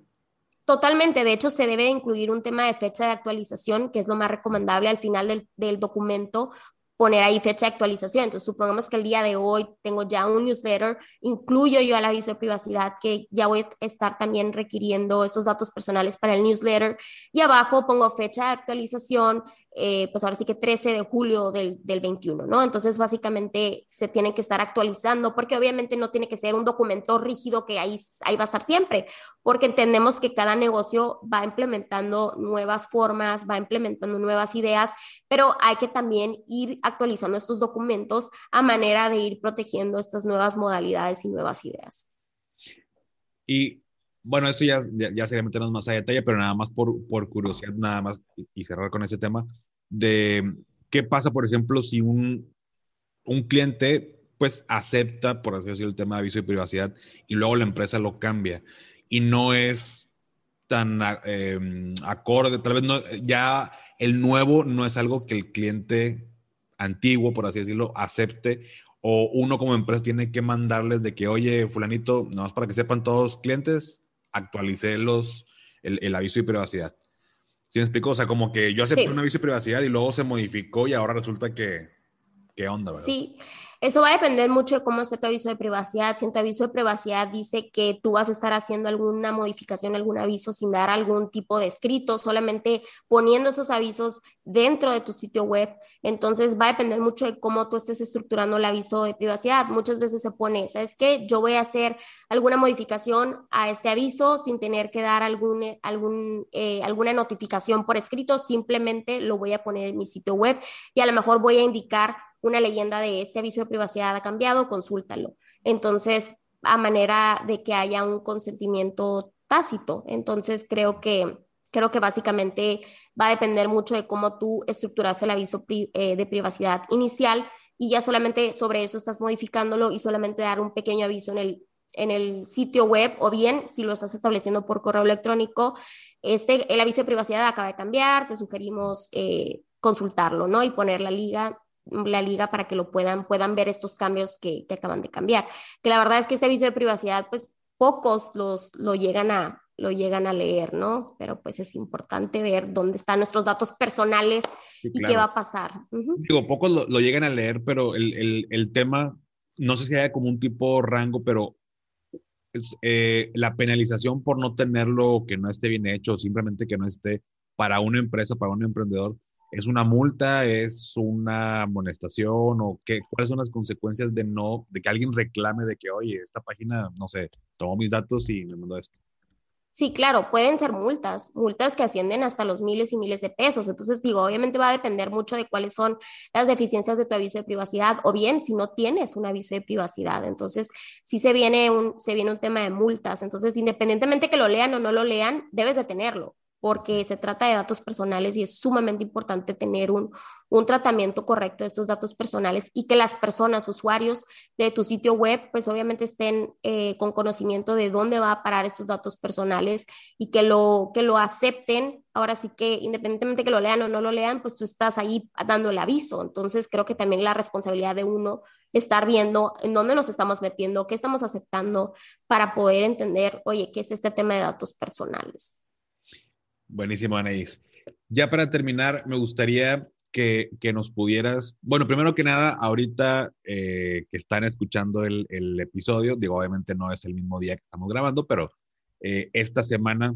Totalmente, de hecho se debe incluir un tema de fecha de actualización, que es lo más recomendable al final del, del documento, poner ahí fecha de actualización. Entonces, supongamos que el día de hoy tengo ya un newsletter, incluyo yo al aviso de privacidad que ya voy a estar también requiriendo estos datos personales para el newsletter y abajo pongo fecha de actualización, eh, pues ahora sí que 13 de julio del, del 21, ¿no? Entonces, básicamente se tiene que estar actualizando porque obviamente no tiene que ser un documento rígido que ahí, ahí va a estar siempre, porque entendemos que cada negocio va implementando nuevas formas, va implementando nuevas ideas, pero hay que también ir actualizando estos documentos a manera de ir protegiendo estas nuevas modalidades y nuevas ideas. Y bueno, esto ya, ya, sería meternos más a detalle, pero nada más por, por curiosidad, nada más y cerrar con ese tema de qué pasa, por ejemplo, si un, un cliente pues acepta, por así decirlo, el tema de aviso de privacidad y luego la empresa lo cambia y no es tan em, acorde, tal vez no, ya el nuevo no es algo que el cliente antiguo, por así decirlo, acepte o uno como empresa tiene que mandarles de que, oye, fulanito, nada más para que sepan todos clientes, actualicé los, el, el aviso de privacidad. ¿Sí me explico? O sea, como que yo acepté un aviso de privacidad y luego se modificó y ahora resulta que, ¿qué onda, verdad? Sí, Eso va a depender mucho de cómo esté tu aviso de privacidad. Si en tu aviso de privacidad dice que tú vas a estar haciendo alguna modificación, algún aviso sin dar algún tipo de escrito, solamente poniendo esos avisos dentro de tu sitio web, entonces va a depender mucho de cómo tú estés estructurando el aviso de privacidad. Muchas veces se pone, ¿sabes qué? Yo voy a hacer alguna modificación a este aviso sin tener que dar algún, algún, eh, alguna notificación por escrito, simplemente lo voy a poner en mi sitio web y a lo mejor voy a indicar una leyenda de este aviso de privacidad ha cambiado, consúltalo. Entonces, a manera de que haya un consentimiento tácito. Entonces, creo que, creo que básicamente va a depender mucho de cómo tú estructuraste el aviso eh, de privacidad inicial y ya solamente sobre eso estás modificándolo y solamente dar un pequeño aviso en el, en el sitio web o bien si lo estás estableciendo por correo electrónico, este, el aviso de privacidad acaba de cambiar, te sugerimos eh, consultarlo, ¿no? Y poner la liga la liga para que lo puedan, puedan ver estos cambios que, que, acaban de cambiar. Que la verdad es que este aviso de privacidad, pues pocos los, lo, llegan a, lo llegan a leer, ¿no? Pero pues es importante ver dónde están nuestros datos personales y qué va a pasar. Digo, pocos lo, lo, llegan a leer, pero el, el, el, tema, no sé si haya como un tipo rango, pero es, eh, la penalización por no tenerlo, que no esté bien hecho, simplemente que no esté para una empresa, para un emprendedor, ¿Es una multa? ¿Es una amonestación? ¿O qué, cuáles son las consecuencias de no, de que alguien reclame de que, oye, esta página, no sé, tomó mis datos y me mandó esto? Sí, claro, pueden ser multas, multas que ascienden hasta los miles y miles de pesos. Entonces, digo, obviamente va a depender mucho de cuáles son las deficiencias de tu aviso de privacidad o bien si no tienes un aviso de privacidad. Entonces, si se viene un, se viene un tema de multas. Entonces, independientemente que lo lean o no lo lean, debes de tenerlo porque se trata de datos personales y es sumamente importante tener un, tratamiento correcto de estos datos personales y que las personas, usuarios de tu sitio web, pues obviamente estén eh, con conocimiento de dónde va a parar estos datos personales y que lo, que lo acepten. Ahora sí que independientemente que lo lean o no lo lean, pues tú estás ahí dando el aviso. Entonces creo que también la responsabilidad de uno estar viendo en dónde nos estamos metiendo, qué estamos aceptando para poder entender, oye, qué es este tema de datos personales. Buenísimo, Anaís. Ya para terminar, me gustaría que, que nos pudieras, bueno, primero que nada, ahorita eh, que están escuchando el, el, episodio, digo, obviamente no es el mismo día que estamos grabando, pero eh, esta semana,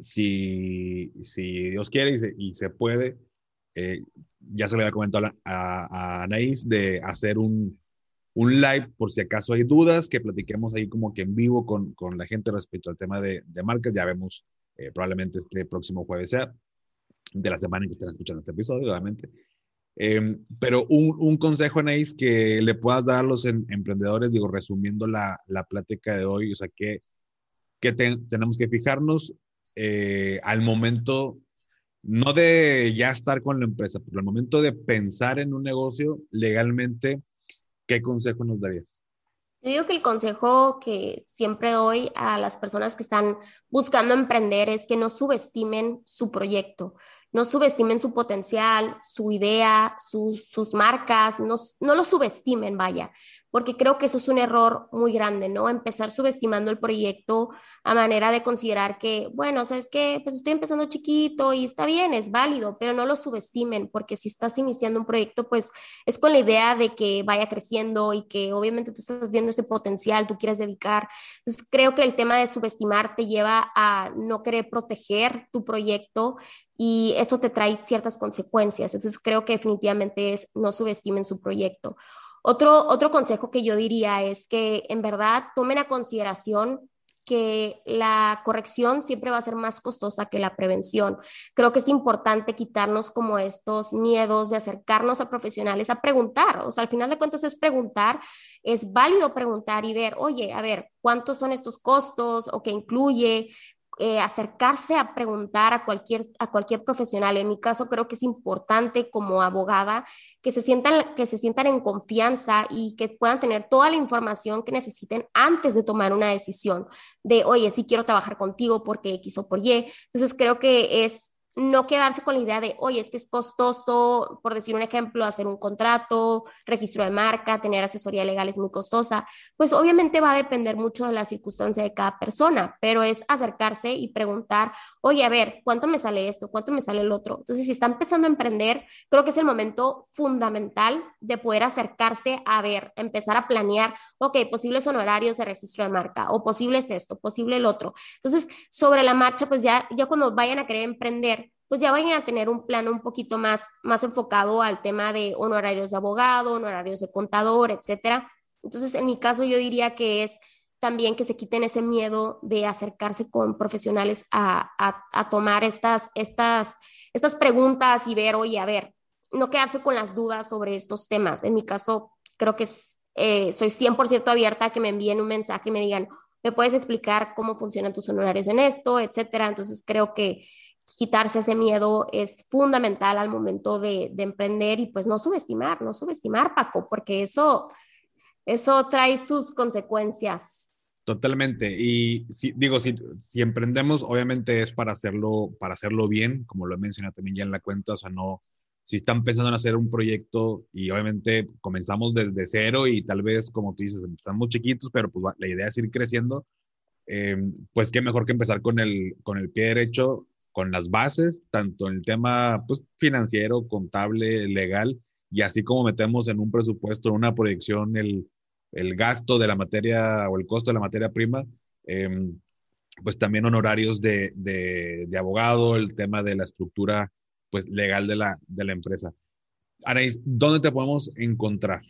si, si, Dios quiere y se, y se puede, eh, ya se le había comentado a, a, Anaís de hacer un, un live por si acaso hay dudas, que platiquemos ahí como que en vivo con, con la gente respecto al tema de, de marcas. Ya vemos eh, probablemente este próximo jueves sea, de la semana en que estén escuchando este episodio, obviamente. Em, pero un, un, consejo, Anaís, que le puedas dar a los emprendedores, digo, resumiendo la, la plática de hoy, o sea, que, que tenemos que fijarnos eh, al momento, no de ya estar con la empresa, pero al momento de pensar en un negocio legalmente, ¿qué consejo nos darías? Yo digo que el consejo que siempre doy a las personas que están buscando emprender es que no subestimen su proyecto no subestimen su potencial, su idea, sus marcas, no, no lo subestimen, vaya, porque creo que eso es un error muy grande, ¿no? Empezar subestimando el proyecto a manera de considerar que, bueno, sabes que pues estoy empezando chiquito y está bien, es válido, pero no lo subestimen, porque si estás iniciando un proyecto, pues es con la idea de que vaya creciendo y que obviamente tú estás viendo ese potencial, tú quieres dedicar. Entonces, creo que el tema de subestimar te lleva a no querer proteger tu proyecto y esto te trae ciertas consecuencias. Entonces creo que definitivamente es no subestimen su proyecto. Otro, otro consejo que yo diría es que en verdad tomen a consideración que la corrección siempre va a ser más costosa que la prevención. Creo que es importante quitarnos como estos miedos de acercarnos a profesionales a preguntar. O sea, al final de cuentas es preguntar, es válido preguntar y ver, oye, a ver, ¿cuántos son estos costos o qué incluye? Eh, acercarse a preguntar a cualquier, a cualquier profesional. En mi caso, creo que es importante como abogada que se, sientan, que se sientan en confianza y que puedan tener toda la información que necesiten antes de tomar una decisión de, oye, sí quiero trabajar contigo porque X o por Y. Entonces, creo que es no quedarse con la idea de, oye, es que es costoso, por decir un ejemplo, hacer un contrato, registro de marca, tener asesoría legal es muy costosa. Pues obviamente va a depender mucho de la circunstancia de cada persona, pero es acercarse y preguntar, oye, a ver, ¿cuánto me sale esto? ¿Cuánto me sale el otro? Entonces, si está empezando a emprender, creo que es el momento fundamental de poder acercarse a ver, empezar a planear, ok, posibles honorarios de registro de marca o posibles esto, posible el otro. Entonces, sobre la marcha, pues ya, ya cuando vayan a querer emprender, pues ya vayan a tener un plano un poquito más, más enfocado al tema de honorarios de abogado, honorarios de contador, etcétera. Entonces, en mi caso, yo diría que es también que se quiten ese miedo de acercarse con profesionales a, a, tomar estas, estas, estas preguntas y ver, oye, a ver, no quedarse con las dudas sobre estos temas. En mi caso, creo que es, eh, soy 100% abierta a que me envíen un mensaje y me digan, ¿me puedes explicar cómo funcionan tus honorarios en esto, etcétera? Entonces, creo que quitarse ese miedo es fundamental al momento de, emprender y pues no subestimar, no subestimar, Paco, porque eso, eso trae sus consecuencias. Totalmente. Y si, digo, si, si emprendemos, obviamente es para hacerlo, para hacerlo bien, como lo mencionado también ya en la cuenta, o sea, no, si están pensando en hacer un proyecto y obviamente comenzamos desde cero y tal vez, como tú dices, estamos chiquitos, pero pues la idea es ir creciendo, eh, pues qué mejor que empezar con el, con el pie derecho con las bases, tanto en el tema pues, financiero, contable, legal, y así como metemos en un presupuesto, en una proyección, el, el, gasto de la materia o el costo de la materia prima, em, pues también honorarios de, de, de, abogado, el tema de la estructura pues, legal de la, de la empresa. Anaís, ¿dónde te podemos encontrar?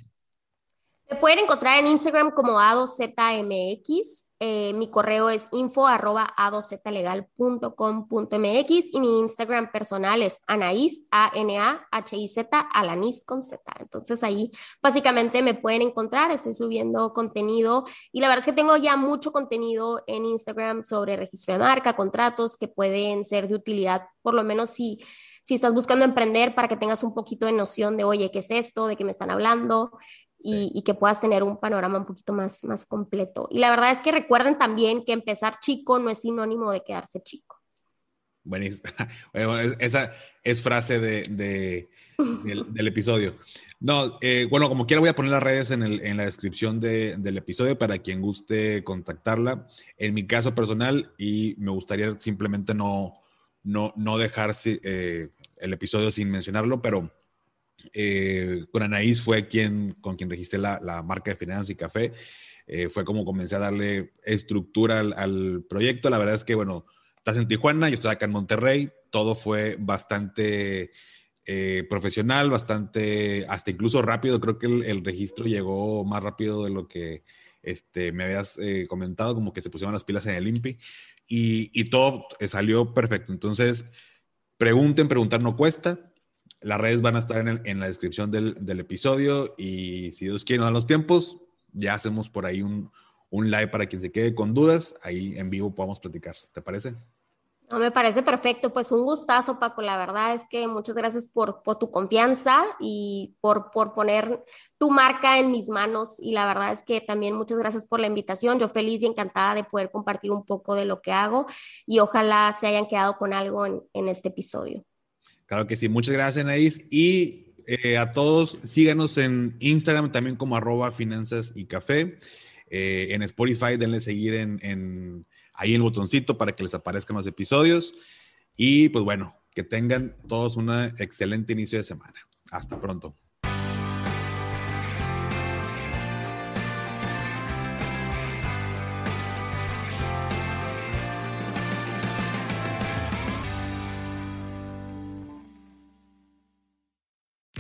Me pueden encontrar en Instagram como A2ZMX. Eh, mi correo es info arroba a2zlegal.com.mx y mi Instagram personal es Anaís, A-N-A-H-I-Z, Alanis con Z. Entonces ahí básicamente me pueden encontrar, estoy subiendo contenido y la verdad es que tengo ya mucho contenido en Instagram sobre registro de marca, contratos que pueden ser de utilidad, por lo menos si si estás buscando emprender para que tengas un poquito de noción de, oye, ¿qué es esto? ¿De qué me están hablando? Y, que puedas tener un panorama un poquito más, más completo. Y la verdad es que recuerden también que empezar chico no es sinónimo de quedarse chico. Buenísimo. [LAUGHS] esa es frase de, [LAUGHS] del, episodio. No, eh, bueno, como quiera voy a poner las redes en, el, en la descripción del episodio para quien guste contactarla. En mi caso personal, y me gustaría simplemente no, no, no dejarse eh, el episodio sin mencionarlo, pero eh, con Anaís fue quien, con quien registré la, marca de finanzas y café. Eh, fue como comencé a darle estructura al, proyecto. La verdad es que, bueno, estás en Tijuana, yo estoy acá en Monterrey. Todo fue bastante eh, profesional, bastante, hasta incluso rápido. Creo que el, registro llegó más rápido de lo que este, me habías comentado, como que se pusieron las pilas en el INPI. Y, y todo salió perfecto. Entonces, pregunten, preguntar no cuesta las redes van a estar en, la descripción del, episodio y si Dios quiere, nos dan los tiempos, ya hacemos por ahí un, live para quien se quede con dudas. Ahí en vivo podamos platicar. ¿Te parece? No, me parece perfecto. Pues un gustazo, Paco. La verdad es que muchas gracias por, tu confianza y por, poner tu marca en mis manos. Y la verdad es que también muchas gracias por la invitación. Yo feliz y encantada de poder compartir un poco de lo que hago y ojalá se hayan quedado con algo en este episodio. Claro que sí. Muchas gracias, Anaís. Y eh, a todos, síganos en Instagram también como arroba finanzas y café. Eh, en Spotify, denle seguir en, ahí el botoncito para que les aparezcan los episodios. Y pues bueno, que tengan todos un excelente inicio de semana. Hasta pronto.